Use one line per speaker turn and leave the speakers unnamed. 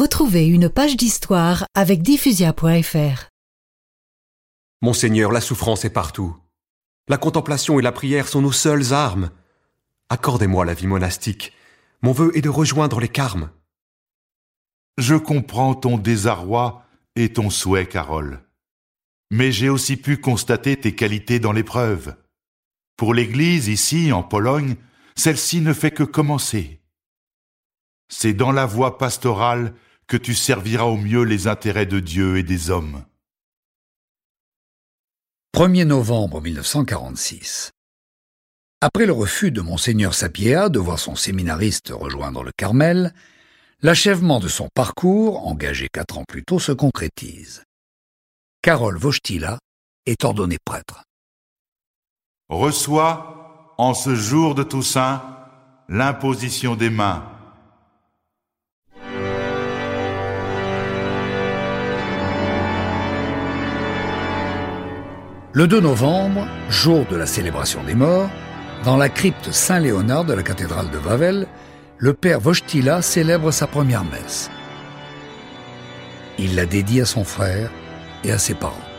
Retrouvez une page d'histoire avec diffusia.fr.
Monseigneur, la souffrance est partout. La contemplation et la prière sont nos seules armes. Accordez-moi la vie monastique. Mon vœu est de rejoindre les carmes.
Je comprends ton désarroi et ton souhait, Carole. Mais j'ai aussi pu constater tes qualités dans l'épreuve. Pour l'Église, ici, en Pologne, celle-ci ne fait que commencer. C'est dans la voie pastorale que tu serviras au mieux les intérêts de Dieu et des hommes.
1er novembre 1946. Après le refus de Monseigneur Sapieha de voir son séminariste rejoindre le Carmel, l'achèvement de son parcours, engagé quatre ans plus tôt, se concrétise. Carole Vostila est ordonné prêtre.
Reçois, en ce jour de Toussaint, l'imposition des mains.
Le 2 novembre, jour de la célébration des morts, dans la crypte Saint-Léonard de la cathédrale de Wawel, le père Vostila célèbre sa première messe. Il la dédie à son frère et à ses parents.